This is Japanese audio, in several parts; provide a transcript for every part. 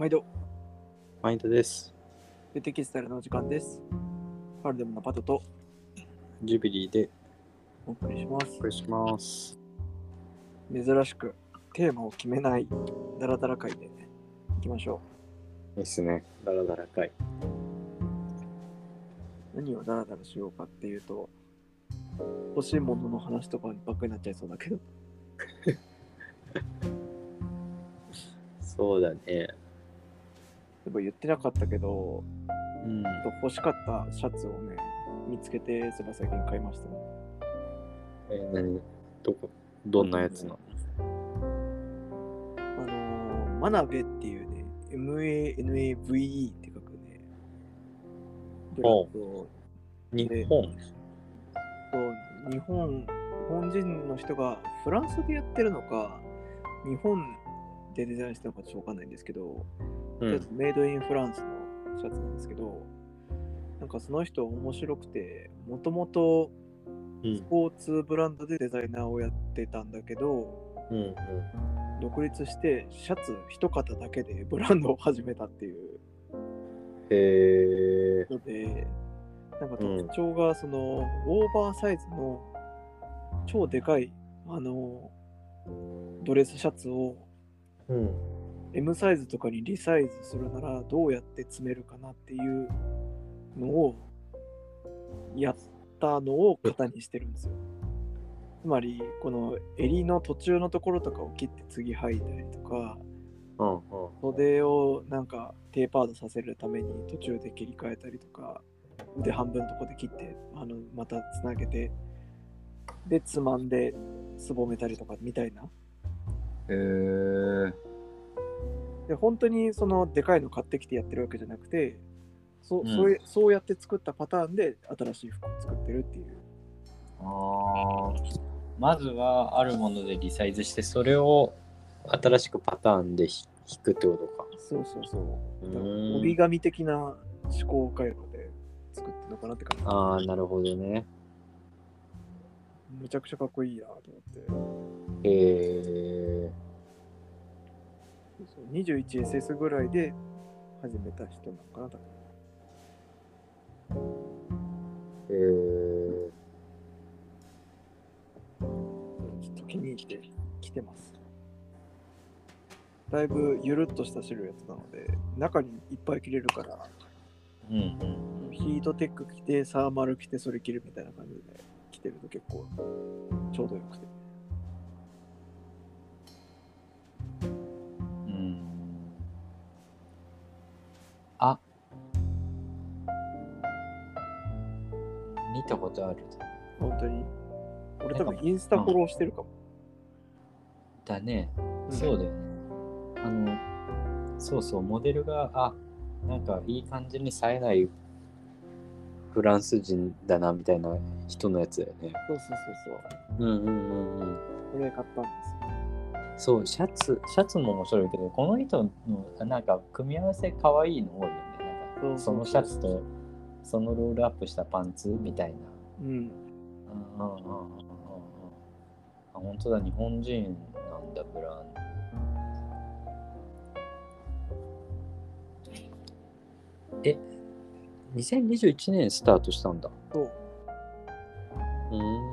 毎度、マインドです。でテキスタイルのお時間です。パルデムのパトとジュビリーでお送りしますお。送りします。珍しくテーマを決めないダラダラ会でね、行きましょいいっすね。ダラダラ会。う。何をダラダラしようかっていうと、欲しいものの話とかばっかりになっちゃいそうだけど、そうだね。でも言ってなかったけど、うん。欲しかったシャツをね、見つけて、それ最近買いましたね。えー、何？どこ、どんなやつなの？あのー、マナベっていうね、MANAVE って書くね、ブランド日本？と日本、日本人の人がフランスでやってるのか、日本でデザインしたのかちょっとわかんないんですけど、うん。メイドインフランスのシャツなんですけど、なんかその人面白くて、もともとうんスポーツブランドでデザイナーをやってたんだけど、うんうん。独立してシャツ一型だけで ブランドを始めたっていうへえので、なんか特徴がその、オーバーサイズの超でかいあのドレスシャツをー。うん。M サイズとかにリサイズするならどうやって詰めるかなっていうのをやったのを型にしてるんですよ。つまりこの襟の途中のところとかを切って次履いたりとかうんうん。袖をなんかテーパードさせるために途中で切り替えたりとか腕半分のとこで切ってあのまたつなげてでつまんですぼめたりとかみたいなへえで本当にそのでかいの買ってきてやってるわけじゃなくてそ,、ううん。そういそうやって作ったパターンで新しい服を作ってるっていう。あー。まずはあるものでリサイズして、それを新しくパターンでひ引くってことか。そうそうそう。うだからーん折り紙的な思考回路で作ってるのかなって感じ。ああ、なるほどね。むちゃくちゃかっこいいなと思って。へえそうそう 21SS ぐらいで始めた人なのかな多分へえちょっと気に入ってきてます。だいぶゆるっとしたシルエットなので、中にいっぱい着れるから、うんうん。ヒートテック着て、サーマル着て、それ着るみたいな感じで着てると結構ちょうどよくて。見たことある本当に？俺多分インスタフォローしてるかも。だね、うんそうだよねあのそうそうモデルがあなんかいい感じに冴えないフランス人だなみたいな人のやつだよねそうそうそうそう。うんうんうんうんこれ買ったんですそうシャツシャツも面白いけどこの人のなんか組み合わせ可愛いの多いよねなんよ。かそのシャツとそのロールアップしたパンツみたいなうん。うんうんうんうんうんうんあ本当だ日本人なんだブランドえ2021年スタートしたんだそう。うーん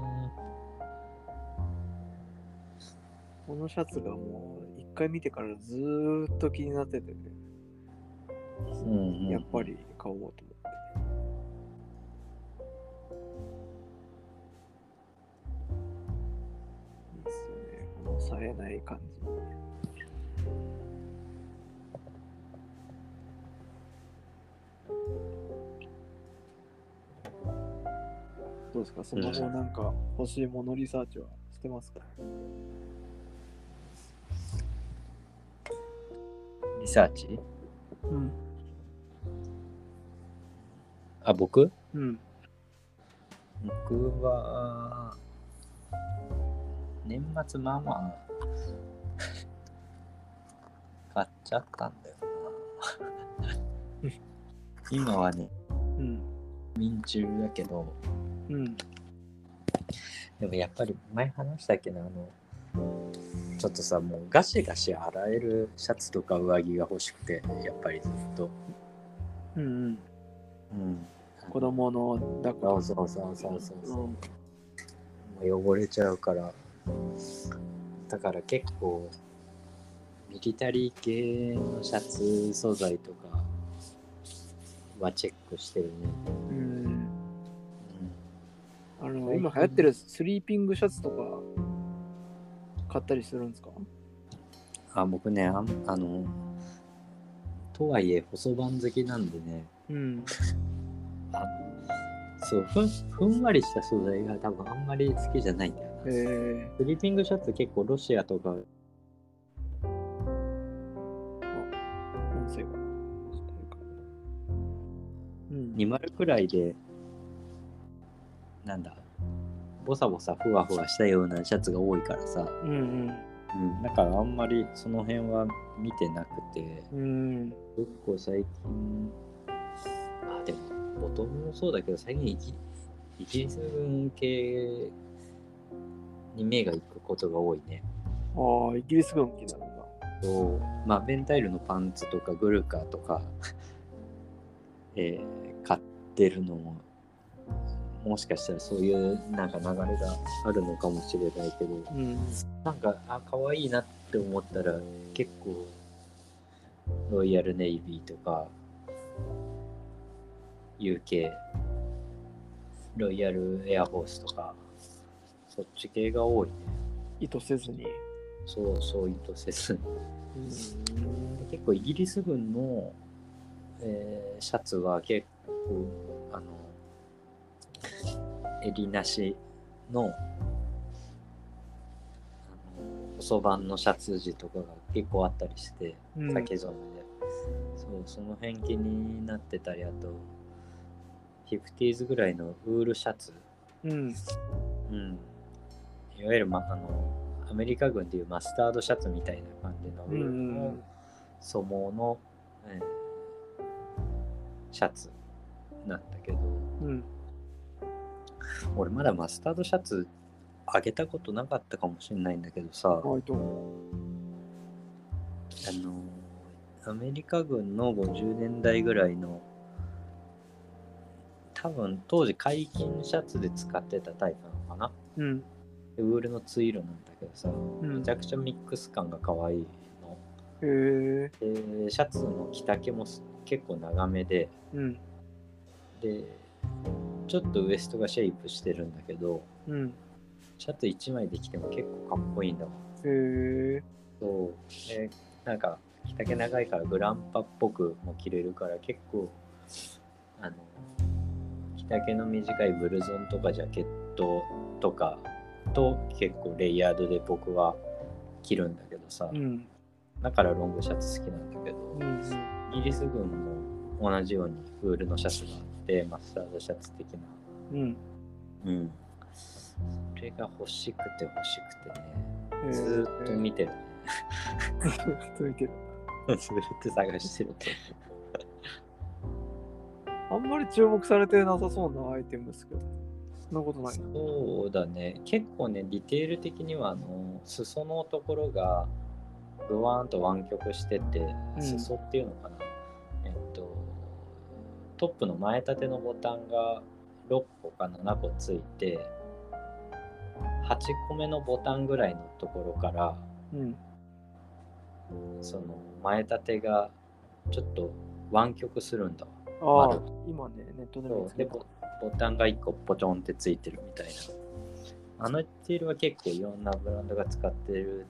このシャツがもう一回見てからずーっと気になっててね。うんうんやっぱり買おうとね。この冴えない感じ。どうですか？その後なんか欲しいものリサーチはしてますか、リサーチ？うん。あ僕？うん。僕は年末まあまあ 買っちゃったんだよな。今はねうん。民中だけど。うん。でもやっぱり前話したけどあのちょっとさもうガシガシ洗えるシャツとか上着が欲しくてやっぱりずっと。うんうん。うん。子供の抱っそこうそうそうそうそうそう、うん。もう汚れちゃうからだから結構ミリタリー系のシャツ素材とかはチェックしてるね、うん。うんあの、今流行ってるスリーピングシャツとか買ったりするんですか？あ僕ねあんあのとはいえ細番好きなんでねうん。あ そうふんふんわりした素材が多分あんまり好きじゃないんだよな、えスリーピングシャツ結構ロシアとかー、音声が。うん。2丸くらいでなんだボサボサふわふわしたようなシャツが多いからさ、うんうん、だからあんまりその辺は見てなくてうん。うん。結構最近あでもボトムもそうだけど最近イギイギリス軍系に目が行くことが多いねああ、イギリス軍機なのが。とまあベンタイルのパンツとかグルカーとか、えー買ってるのももしかしたらそういうなんか流れがあるのかもしれないけどうん。なんかあ可愛いなって思ったら結構ロイヤルネイビーとか UK ロイヤルエアフォースとかそっち系が多いね意図せずに。そうそう意図せずにうん。結構イギリス軍の、えーシャツは結構あの襟なしのあの細版のシャツ地とかが結構あったりしてうん竹染めで、そうその辺気になってたりあと 50s ぐらいのウールシャツうん。うん、いわゆる、ま、あのアメリカ軍でいうマスタードシャツみたいな感じの、うんうんうん粗毛の、えーシャツなんだけどうん。俺まだマスタードシャツあげたことなかったかもしれないんだけどさ、はい、ど。あのアメリカ軍の50年代ぐらいの多分当時解禁シャツで使ってたタイプなのかなうん。でウールのツイールなんだけどさ、うんめちゃくちゃミックス感が可愛いの。へえ。で、シャツの着丈もす結構長めで、うん。で、ちょっとウエストがシェイプしてるんだけど、うん。シャツ1枚で着ても結構かっこいいんだわ。へえ。そう。で、なんか、着丈長いからグランパっぽくも着れるから結構、あの、着丈の短いブルゾンとかジャケットとかと結構レイヤードで僕は着るんだけどさ、うん。だからロングシャツ好きなんだけど、うん。イギリス軍も同じようにウールのシャツがあって、マスタードシャツ的な。うん。うん。それが欲しくて欲しくてね、へーずーっと見てるね。ずっと見てる。ずーっと探してると。あんまり注目されてなさそうなアイテムですけど。そんなことないな。そうだね。結構ね、ディテール的には、あの、裾のところが、ぐわーんと湾曲してて、うん裾っていうのかな。えっと、トップの前立てのボタンが6個か7個ついて、8個目のボタンぐらいのところから、うん。その前立てがちょっと湾曲するんだわ。ああ今ね、ネットで見つけたボ。ボタンが1個ポチョンってついてるみたいな。あのディテールは結構いろんなブランドが使ってる、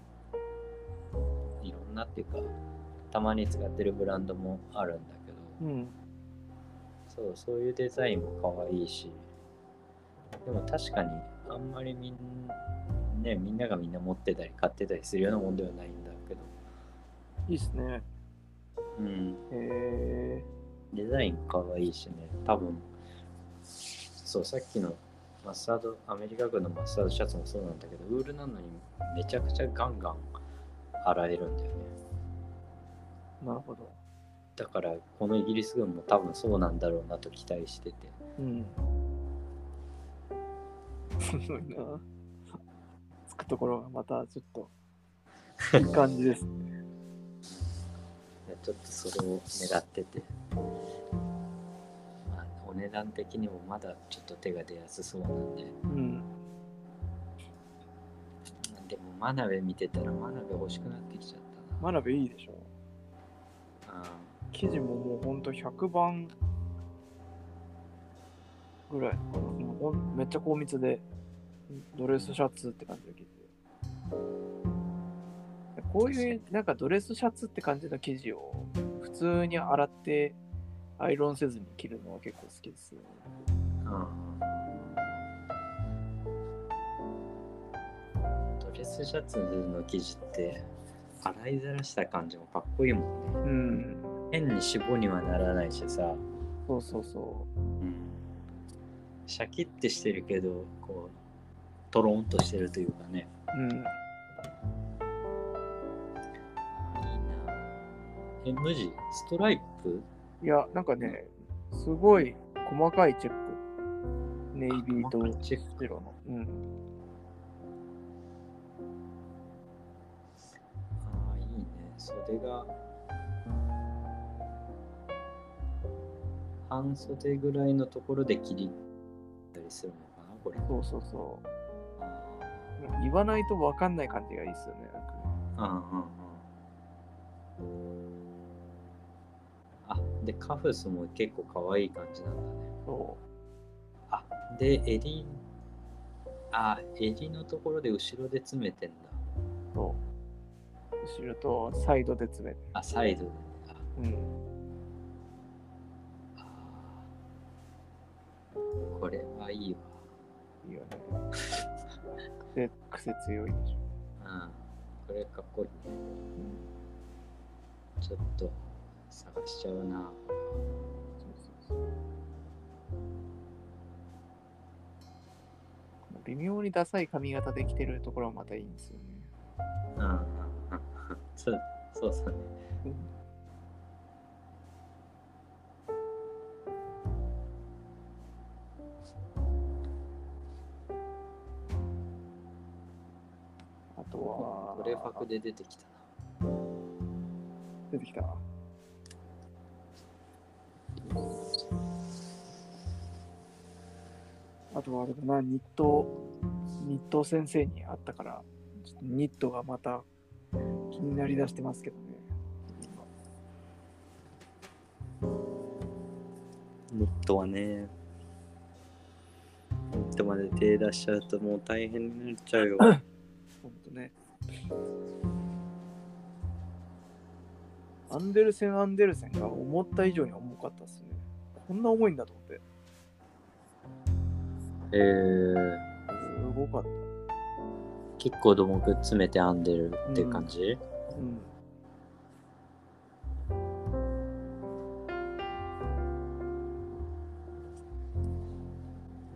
いろんなっていうか、たまに使ってるブランドもあるんだけど、うん。そう、そういうデザインも可愛いし、でも確かにあんまりみんね、みんながみんな持ってたり買ってたりするようなもんではないんだけど、いいっすね。うん、へえ。デザイン可愛いしね、多分、そう、さっきのマスタード、アメリカ軍のマスタードシャツもそうなんだけど、ウールなのにめちゃくちゃガンガン洗えるんだよね。なるほど。だから、このイギリス軍も多分そうなんだろうなと期待してて。うん。すごいな。つくところがまたちょっと いい感じですね。ちょっとそれを狙ってて、まあ、お値段的にもまだちょっと手が出やすそうなんで、うん。でも真鍋見てたら真鍋欲しくなってきちゃったな。真鍋いいでしょ。あ生地ももうほんと100番ぐらいかな。めっちゃ高密で、ドレスシャツって感じの生地で。こういうなんかドレスシャツって感じの生地を普通に洗ってアイロンせずに着るのは結構好きですよね。うんドレスシャツの生地って洗いざらした感じもかっこいいもんね。うん。変に脂肪にはならないしさ、そうそうそシャキッてしてるけどこうトロンとしてるというかねう。うん。え無地ストライプいや、なんかね、すごい細かいチェック。ネイビーとチェック白の。うん。ああいいね袖が半袖ぐらいのところで切りたりするのかなこれそうそうそあう。言わないと分かんない感じがいいっすよね。うんうんうんでカフスも結構可愛い感じなんだねそあで襟あ襟のところで後ろで詰めてんだう、そう。後ろとサイドで詰めて。あサイドでうん。これはいいわいいよね。で、癖強いでしょ。うんこれかっこいいねうん。ちょっと探しちゃうな微妙にダサい髪型できてるところはまたいいんですよね。うんうんうんそうそうそうねうんあとは、トレファクで出てきたな出てきた。あとはあれだな、ニット、ニット先生に会ったから、ちょっとニットがまた気になりだしてますけどね。ニットはねニットまで手出しちゃうともう大変になっちゃうよほんとね。アンデルセン・アンデルセンが思った以上に重かったっすね。こんな重いんだと思って。えー、すごかった。結構土木詰めて編んでるって感じ、うん。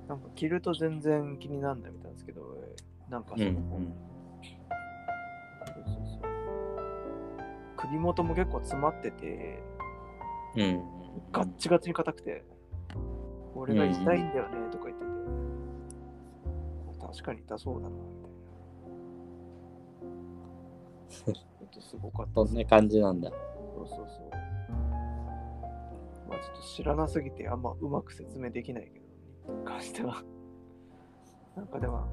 なんか着ると全然気にならないみたいなんですけど、なんかその、うんそうそうそう首元も結構詰まってて、うんうんガッチガチに硬くて、俺が痛いんだよねとか言ってて、確かに痛そうだな、みたいな。ちょっとすごかったっすそんな感じなんだそうそうそう。まあちょっと知らなすぎてあんまうまく説明できないけど、に関しては。なんかでも、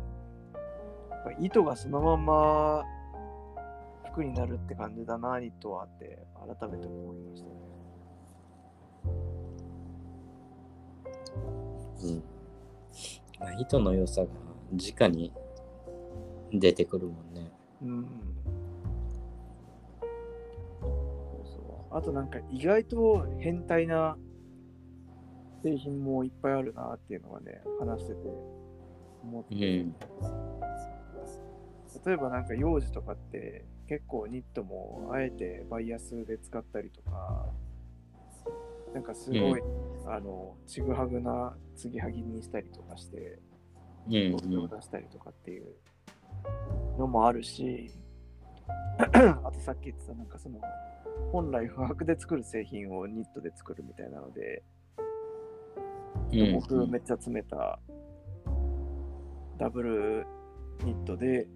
やっぱ糸がそのまんま服になるって感じだな、ニットはって改めて思いましたね。うんまあ糸の良さが直に出てくるもんねうん。そうそう。あとなんか意外と変態な製品もいっぱいあるなっていうのがね、話してて思って。うん例えばなんか幼児とかって結構ニットもあえてバイアスで使ったりとかなんかすごい、あのちぐはぐな継ぎはぎにしたりとかしてうんをん出したりとかっていうのもあるし、あとさっき言ってたなんかその本来不白で作る製品をニットで作るみたいなので、うん僕めっちゃ詰めたダブルニットで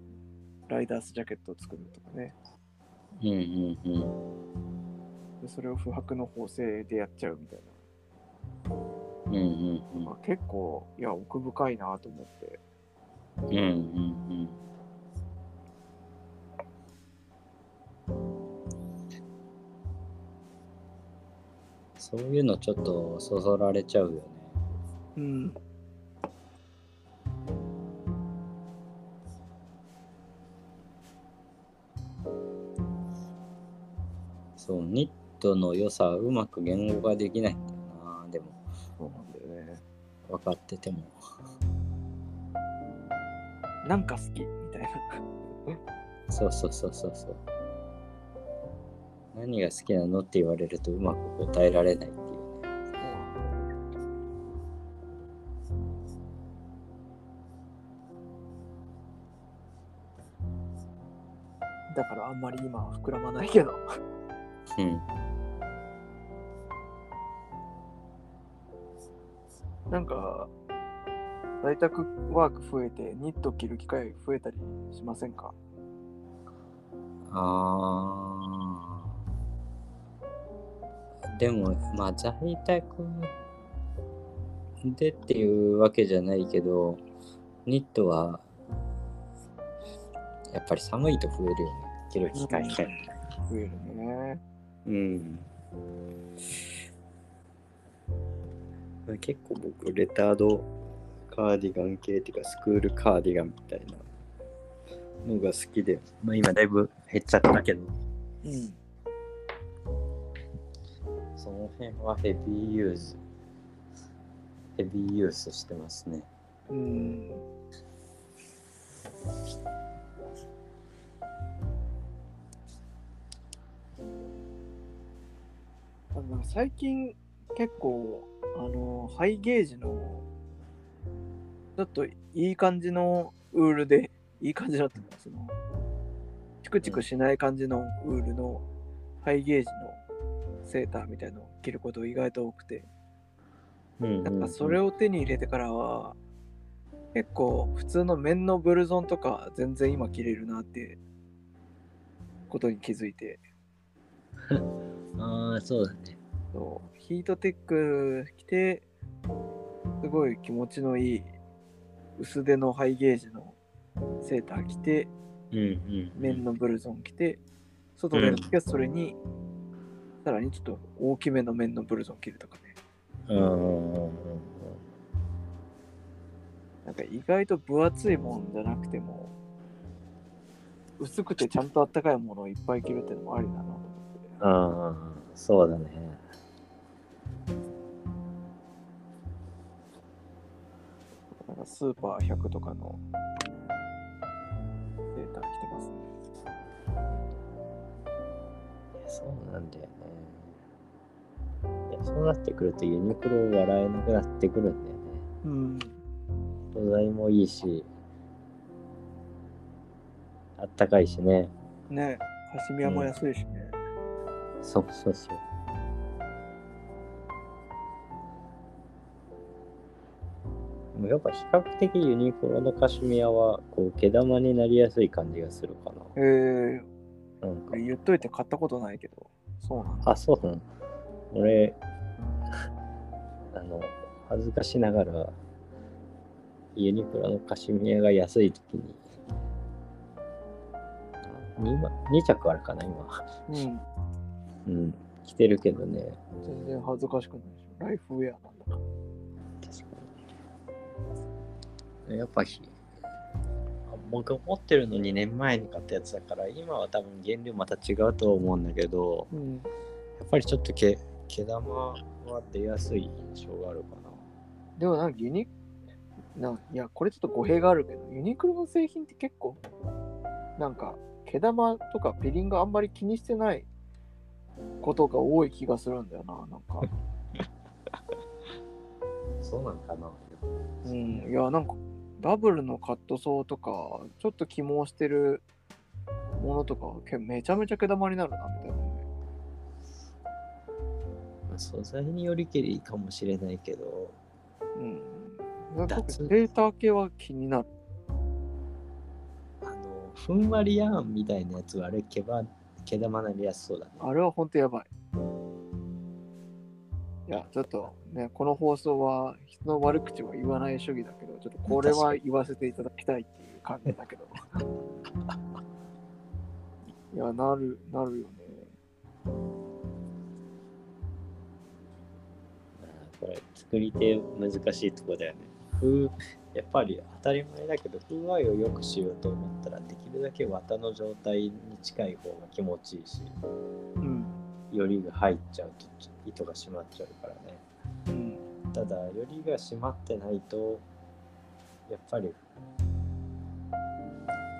ライダースジャケットを作るとかね。うんうんうん。でそれを不白の縫製でやっちゃうみたいうんうんうんな、まあ、結構いや奥深いなと思ってうんうんうん。そういうのちょっとそそられちゃうよね。うんニットの良さはうまく言語化できないんだよな。でも、そうなんだよね分かってても。なんか好きみたいなそうそうそうそうそう。何が好きなのって言われるとうまく答えられないっていうね。だからあんまり今は膨らまないけどうん。なんか在宅ワーク増えてニット着る機会増えたりしませんか？あーでも、まあ、在宅でっていうわけじゃないけど、ニットは、やっぱり寒いと増えるよね。着る機会が。増えるねうん。結構僕、レタードカーディガン系っていうか、スクールカーディガンみたいなのが好きで、まあ今だいぶ減っちゃったけど、うんその辺はヘビーユーズ。ヘビーユースしてますね。うんあの最近結構あのハイゲージのちょっといい感じのウールでいい感じだったのそのチクチクしない感じのウールのハイゲージのセーターみたいのを着ること意外と多くて。うんなんかそれを手に入れてからは結構普通の綿のブルゾンとか全然今着れるなってことに気づいて。ああ、そうだね。そうヒートテック着てすごい気持ちのいい薄手のハイゲージのセーター着てうんうん。綿のブルゾン着て外出るときはそれに、さらにちょっと大きめの綿のブルゾン着るとかね。なんか意外と分厚いもんじゃなくても薄くてちゃんとあったかいものをいっぱい着るってのもありだなと思ってああ、そうだね。スーパー100とかのセーター着てますね。そうなんだよね。いや、そうなってくるとユニクロを笑えなくなってくるんだよね。うん。素材もいいし、あったかいしね。ねカシミヤも安いしね。そうそうそう。もやっぱ比較的ユニクロのカシミヤはこう毛玉になりやすい感じがするかえー、な。なんか言っといて買ったことないけど。そうなんだ。あ、そうなの。俺、あの、恥ずかしながら、ユニクロのカシミヤが安い時に、2, 万2着あるかな、今。うん。うん。着てるけどね。全然恥ずかしくない。ライフウェアなんだから。やっぱひ、僕持ってるの2年前に買ったやつだから、今は多分原料また違うと思うんだけど、うん。やっぱりちょっと毛毛玉は出やすい印象があるかな。でもなんかユニないや、これちょっと語弊があるけど、ユニクロの製品って結構、なんか、毛玉とかピリンがあんまり気にしてないことが多い気がするんだよな、なんか。そうなんかな。うん、いや、なんか、ダブルのカットソーとか、ちょっと起毛してるものとか、けめちゃめちゃ毛玉になるな、みたいなね。素材によりけりかもしれないけど、うん。なんか脱データ系は気になる。あの、ふんわりやんみたいなやつはあれ毛ば毛玉なりやすそうだね。あれは本当やばい。いや、ちょっとね、この放送は人の悪口は言わない主義だけど、ちょっとこれは言わせていただきたいっていう感じだけど。いや、なる、なるよね。これ作り手難しいとこだよね。風やっぱり当たり前だけど風合いを良くしようと思ったらできるだけ綿の状態に近い方が気持ちいいしうん。よりが入っちゃうと糸が締まっちゃうからねうん。ただよりが締まってないとやっぱり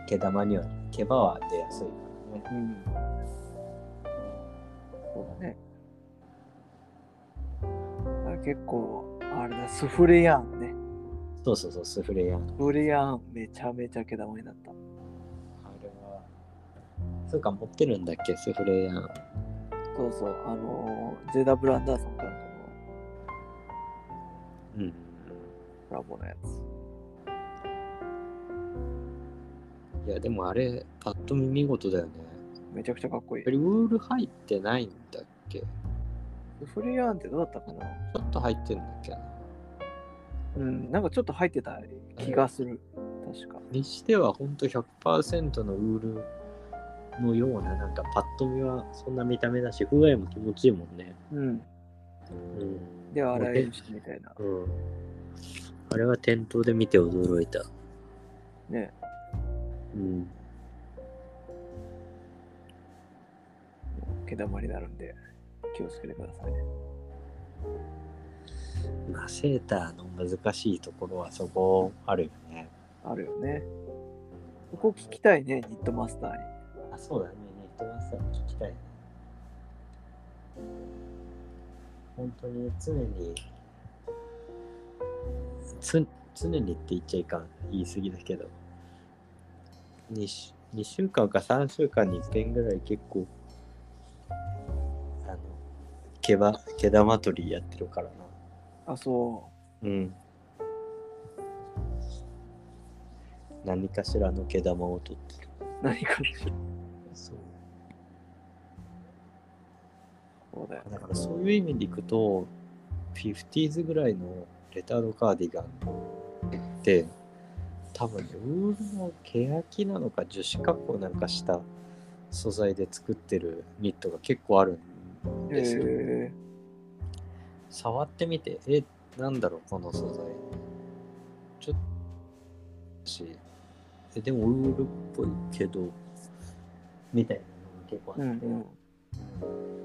毛玉には毛羽は出やすいからねうん。そうだね。あ結構、あれだ、スフレヤンね。そうそうそうスフレやんスフレヤンめちゃめちゃ毛玉になった。あれはそうか持ってるんだっけ？スフレやんそうそう、あのー、ゼダ・ブランダーソンかなんかのうんコラボのやつ。いやでもあれパッと見見事だよねめちゃくちゃかっこいいやっぱ。りウール入ってないんだっけ？フレヤンってどうだったかな？ょっと入ってんだっけなうん、なんかちょっと入ってた気がする。確か。にしてはほんと100%のウールのようななんかパッと見はそんな見た目だし風合いも気持ちいいもんねうん。うんで、洗えるしみたいな。うんあれは店頭で見て驚いたね。うん毛玉になるんで、気をつけてくださいね。まあセーターの難しいところはそこあるよねあるよね。ここ聞きたいね、ニットマスターに。あそうだねネットマスター聞きたいね本当に常につ常にって言っちゃいかん言い過ぎだけど。2, し2週間か3週間に1遍ぐらい結構あの毛羽毛玉取りやってるからな。あ、そう。ん。何かしらの毛玉を取ってる。う。何かしら。そうそうだよ。だからそういう意味でいくと、50s ぐらいのレタードカーディガンって、多分ねウールの欅なのか樹脂加工なんかした素材で作ってるニットが結構あるんですよ。え触ってみて、え、なんだろう、この素材。ちょっとし、え、でもウールっぽいけど、みたいなのが結構あー、って、うんうん。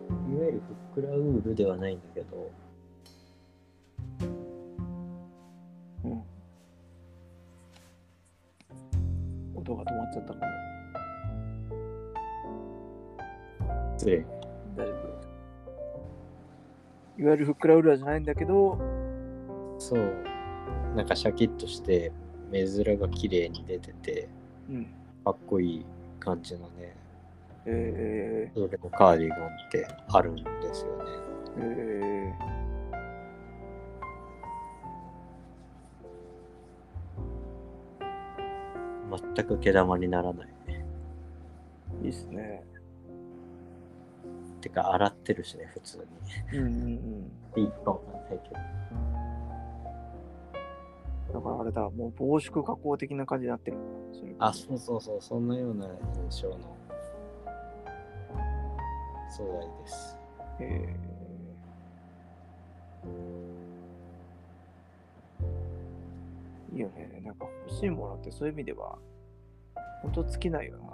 いわゆるふっくらウールではないんだけど、うん。音が止まっちゃったかな。失礼。大丈夫。いわゆるふっくらウールじゃないんだけど、そう。なんかシャキッとして、目面が綺麗に出てて、うん。かっこいい感じのね、えそれのカーディガンってあるんですよね。ー、え全く毛玉にならない。ー、いいっすね。てか、洗ってるしね、普通に。うんうんうん。いいないけど。だからあれだ、もう防縮加工的な感じになってる。あ、そうそうそう、そんなような印象の素材です。えー、いいよね。なんか欲しいものってそういう意味では、ほんと尽きないよな。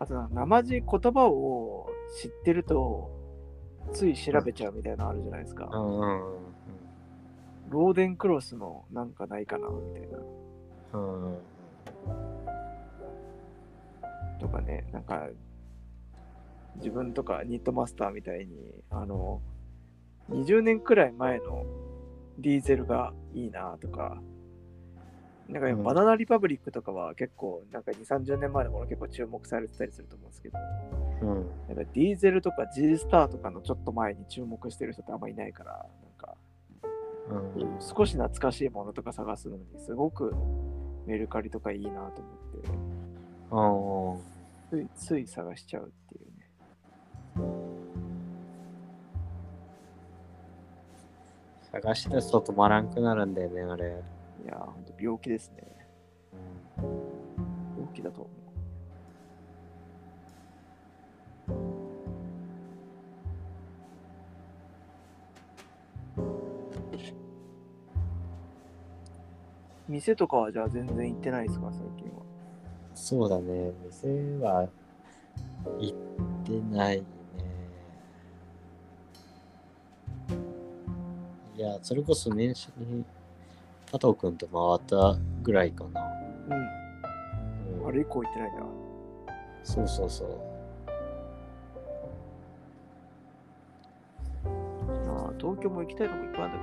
あとな、生地言葉を知ってると、つい調べちゃうみたいなのあるじゃないですか。うんうんローデンクロスのなんかないかなみたいな。うん。うんとかね、なんか、自分とかニットマスターみたいに、あの、20年くらい前のディーゼルがいいなとか、なんかうんバナナリパブリックとかは結構、なんか2、30年前のもの結構注目されてたりすると思うんですけど、うん。なんかディーゼルとか G スターとかのちょっと前に注目してる人ってあんまいないから、なんか、うん。少し懐かしいものとか探すのにすごくメルカリとかいいなと思って。ついつい探しちゃうっていうね。探し出すと止まらんくなるんだよね、あれ。いやー、ほんと病気ですね。病気だと思う。店とかはじゃあ全然行ってないですか、最近は。そうだね、店は行ってないね。いや、それこそ年始に加藤くんと回ったぐらいかな。うん。うんあれ以降行ってないんだ。そうそうそう。あー東京も行きたいとこいっぱいあるんだ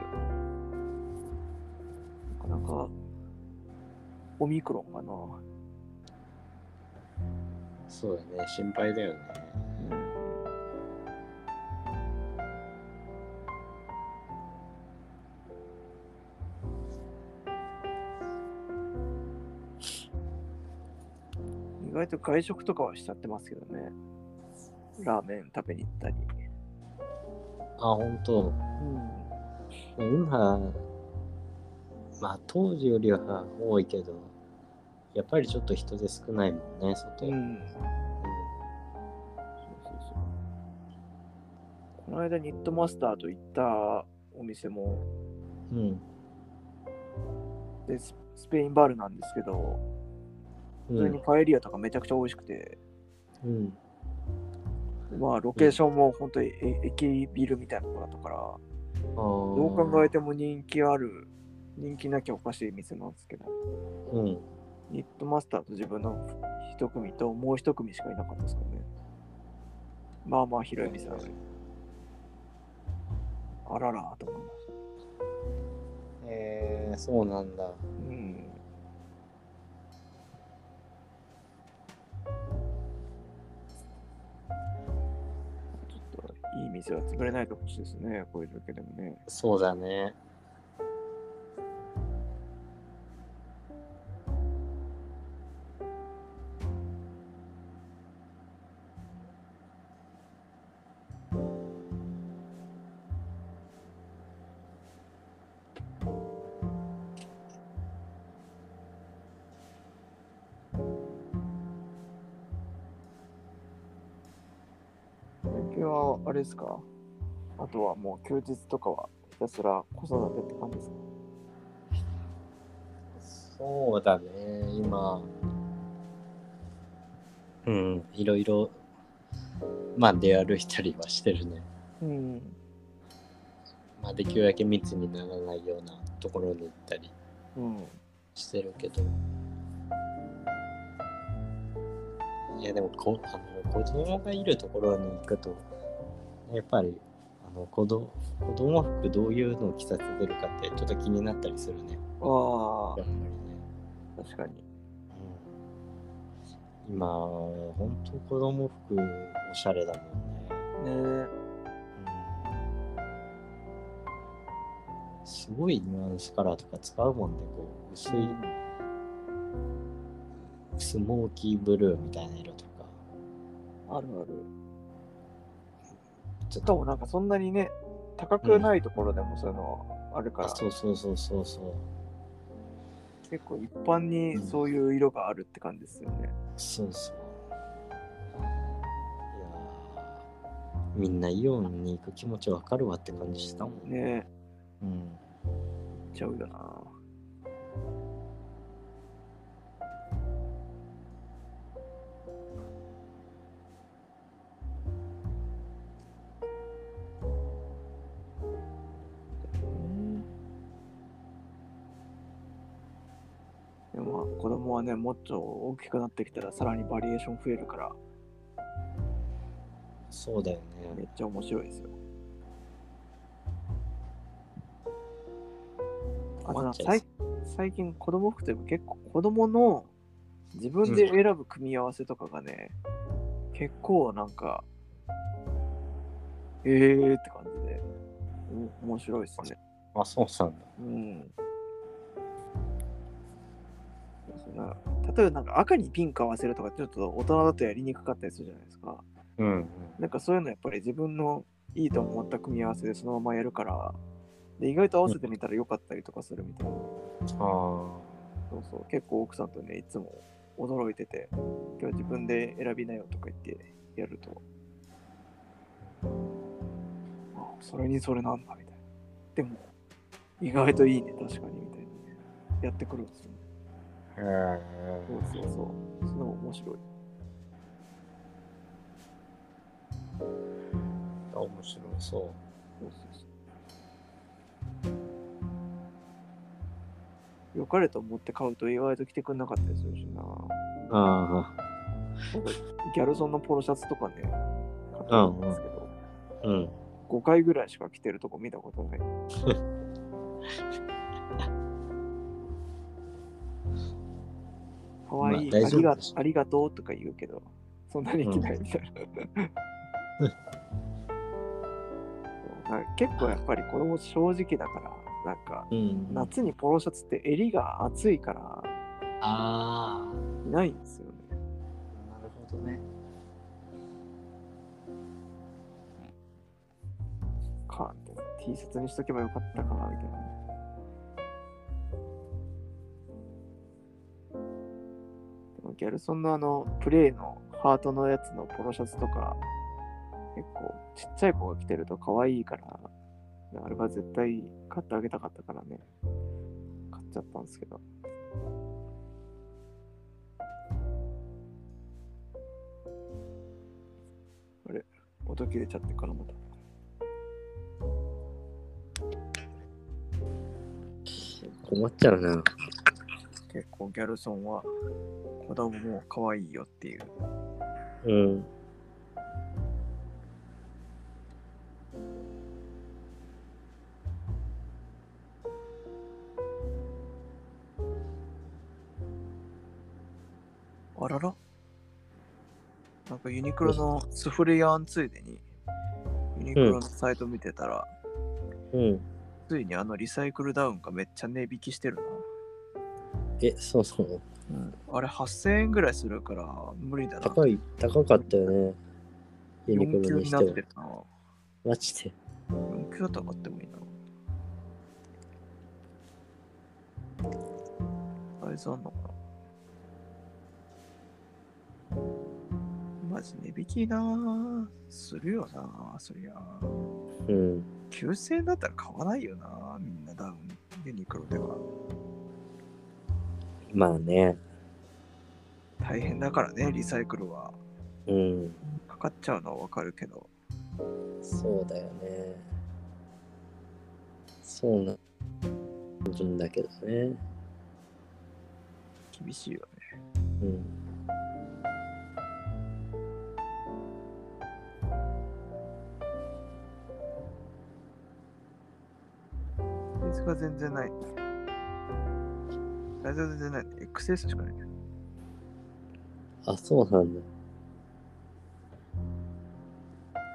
けどな。なかなか、オミクロンかな。そうだね、心配だよね。うん意外と外食とかはしちゃってますけどね。ラーメン食べに行ったり。あ、本当。うん。今、まあ当時よりは多いけど、やっぱりちょっと人手少ないもんね、外。うん。そうそうそう。この間ニットマスターと行ったお店も、うん。うん。でススペインバルなんですけど、普通にパエリアとかめちゃくちゃ美味しくて、うん。まあロケーションも本当にえ駅ビルみたいなとこだったから、どどう考えても人気ある、人気なきゃおかしい店なんですけど、うん。ニットマスターと自分の一組ともう一組しかいなかったですからね。まあまあ広い店なのに。あららと思いました。えー、そうなんだ。うん。ちょっといい店は潰れないでほしいですね、こういう状況でもね。そうだね。ですか？あとはもう休日とかはひたすら子育てって感じですか？そうだね、今。うん、いろいろ、まあ出歩いたりはしてるね。うん。まあできるだけ密にならないようなところに行ったりうん。してるけど。いやでもこあの子供がいるところに行くと、やっぱりあの子供子供服どういうのを着させてるかってちょっと気になったりするね。あやっぱりね。あ、確かに。うん、今、ほんと子供服おしゃれだもんね。ねうん、すごいニュアンスカラーとか使うもんね。こう薄いスモーキーブルーみたいな色とか。あるある。ちょっしかもなんかそんなにね、高くないところでもそういうのあるから、あそうそうそうそうそう。結構一般にそういう色があるって感じですよね。そうそう。いやーみんなイオンに行く気持ちわかるわって感じしたもんね。ねうん。ちゃうよな。ね、もっと大きくなってきたらさらにバリエーション増えるから、そうだよね。めっちゃ面白いですよ。あと最最近子供服とい結構子供の自分で選ぶ組み合わせとかがね、結構なんか、えーって感じで、お面白いですね。あ、そうなんだ。うん。な例えばなんか赤にピンク合わせるとかちょっと大人だとやりにくかったりするじゃないですか。うん。なんかそういうのやっぱり自分のいいと思った組み合わせでそのままやるから、で意外と合わせてみたらよかったりとかするみたいな。あそうそう、結構奥さんとね、いつも驚いてて、今日自分で選びなよとか言ってやると、あ、それにそれなんだみたいな。でも、意外といいね、確かにみたいなね。やってくるんですよね。あ。へえ。そうそうそう。それも面白い。面白そう。そうそうそう。良かれと思って買うと意外と着てくんなかったりするしな。あなんかギャルソンのポロシャツとかね、買ったんですけど、あ。うん。5回ぐらいしか着てるとこ見たことない。かわいい、まあ大ありがありがとうとか言うけど、そんなに着ないみたいな。結構やっぱり子供正直だから、なんかうん。夏にポロシャツって襟が厚いからあいないんですよね。あ。なるほどね。か T シャツにしとけばよかったかなみたいなギャルソンのあのプレイのハートのやつのポロシャツとか結構ちっちゃい子が着てると可愛いからあれは絶対買ってあげたかったからね。買っちゃったんですけど。あれ音切れちゃってからまた。困っちゃうな。結構ギャルソンは子供も可愛いよっていううん。あららなんかユニクロのスフレヤンついでにユニクロのサイト見てたら、うん。ついにあのリサイクルダウンがめっちゃ値引きしてるえ、そうそう。な、うん、あれ8000円ぐらいするから無理だな。高い、高かったよね。ユニク4級ロにしてなって。るなマジで。4級だったら買ってもいいな。サイズあんのかなマジ値引きなするよなそりゃ。うん。9000円だったら買わないよなみんなダウン。ユニクロではまあね。大変だからねリサイクルはうん。かかっちゃうのはわかるけどそうだよね。そうな、んだけどね。厳しいよねうん。サイズが全然ないサイズが全然ない XS しかないあ、そうなんだ。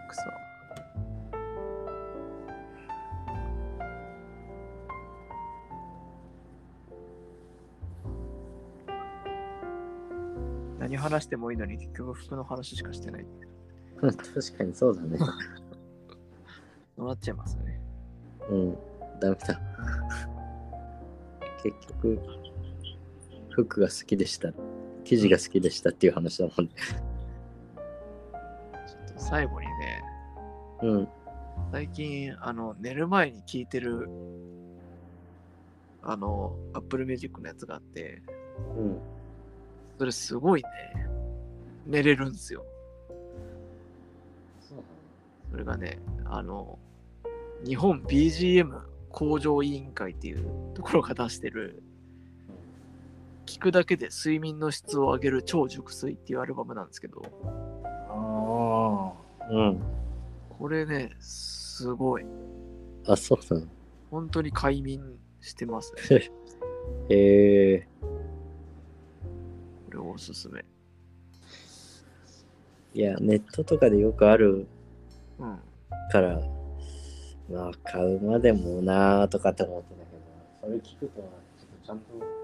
くそ何話してもいいのに結局服の話しかしてない 確かにそうだね。そうなっちゃいますねうん。ダメだ。結局、服が好きでした。生地が好きでしたっていう話だもんね。ちょっと最後にねうん。最近あの寝る前に聞いてるあの Apple Music のやつがあってうん。それすごいね寝れるんですよそれがね、あの、日本 BGM 向上委員会っていうところが出してる、聞くだけで睡眠の質を上げる超熟睡っていうアルバムなんですけど、ああ。うん。これね、すごい。あ、そうなの。本当に快眠してますね。へえこれおすすめ。いや、ネットとかでよくあるうん。から、まあ、買うまでもなーとかって思ってたけど、それ聞くと、ちょっとちゃんと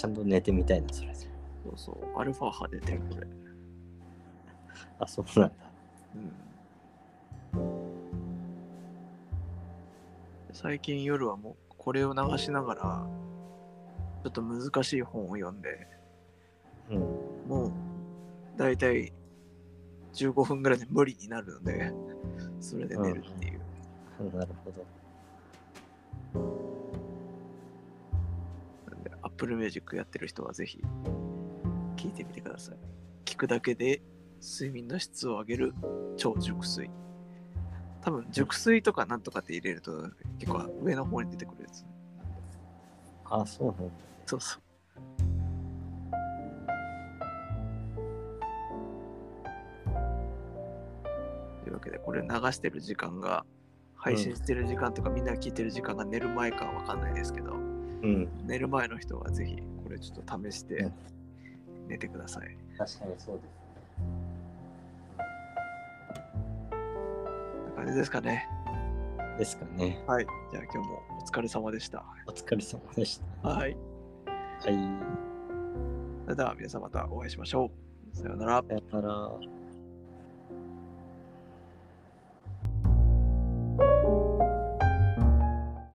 ちゃんと寝てみたいな、それで。そうそう、アルファ波出てる、これ。あ、そうなんだ。うん。最近夜はもうこれを流しながら、ちょっと難しい本を読んで、うん。もう大体15分ぐらいで無理になるので、それで寝るっていう。なるほど。Apple Music やってる人はぜひ聞いてみてください。聞くだけで睡眠の質を上げる超熟睡。多分、熟睡とかなんとかって入れると結構上の方に出てくるやつ。あ、そうなんだ。そうそう。というわけで、これ流してる時間が、配信してる時間とか、みんなが聞いてる時間が寝る前かわかんないですけど、うん。寝る前の人はぜひこれちょっと試してうん寝てください。確かにそうです。こんな感じですかね。ですかね。はい。じゃあ今日もお疲れ様でした。お疲れ様でした。はい。はい。それでは皆さんまたお会いしましょう。さようなら。さよなら。